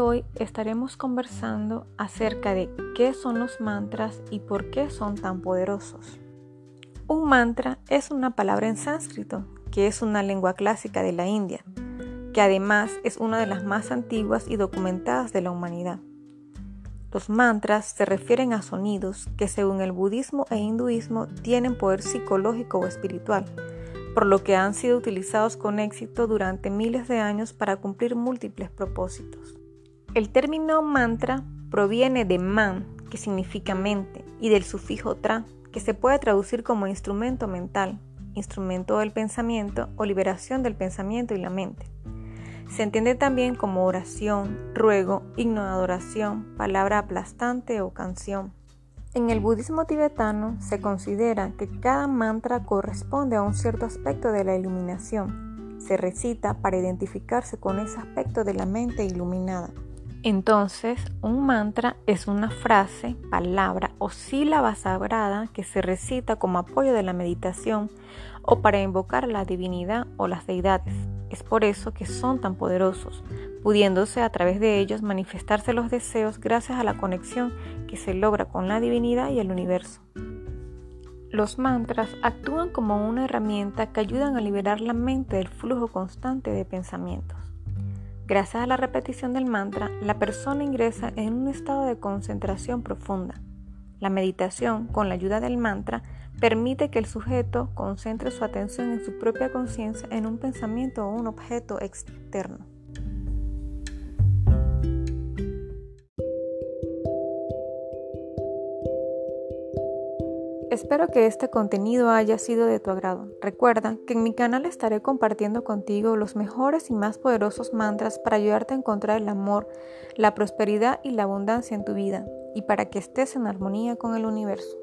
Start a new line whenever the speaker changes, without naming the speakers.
hoy estaremos conversando acerca de qué son los mantras y por qué son tan poderosos. Un mantra es una palabra en sánscrito, que es una lengua clásica de la India, que además es una de las más antiguas y documentadas de la humanidad. Los mantras se refieren a sonidos que según el budismo e hinduismo tienen poder psicológico o espiritual, por lo que han sido utilizados con éxito durante miles de años para cumplir múltiples propósitos. El término mantra proviene de man, que significa mente, y del sufijo tra, que se puede traducir como instrumento mental, instrumento del pensamiento o liberación del pensamiento y la mente. Se entiende también como oración, ruego, himno de adoración, palabra aplastante o canción. En el budismo tibetano se considera que cada mantra corresponde a un cierto aspecto de la iluminación. Se recita para identificarse con ese aspecto de la mente iluminada. Entonces, un mantra es una frase, palabra o sílaba sagrada que se recita como apoyo de la meditación o para invocar a la divinidad o las deidades. Es por eso que son tan poderosos, pudiéndose a través de ellos manifestarse los deseos gracias a la conexión se logra con la divinidad y el universo. Los mantras actúan como una herramienta que ayudan a liberar la mente del flujo constante de pensamientos. Gracias a la repetición del mantra, la persona ingresa en un estado de concentración profunda. La meditación, con la ayuda del mantra, permite que el sujeto concentre su atención en su propia conciencia en un pensamiento o un objeto externo. Espero que este contenido haya sido de tu agrado. Recuerda que en mi canal estaré compartiendo contigo los mejores y más poderosos mantras para ayudarte a encontrar el amor, la prosperidad y la abundancia en tu vida y para que estés en armonía con el universo.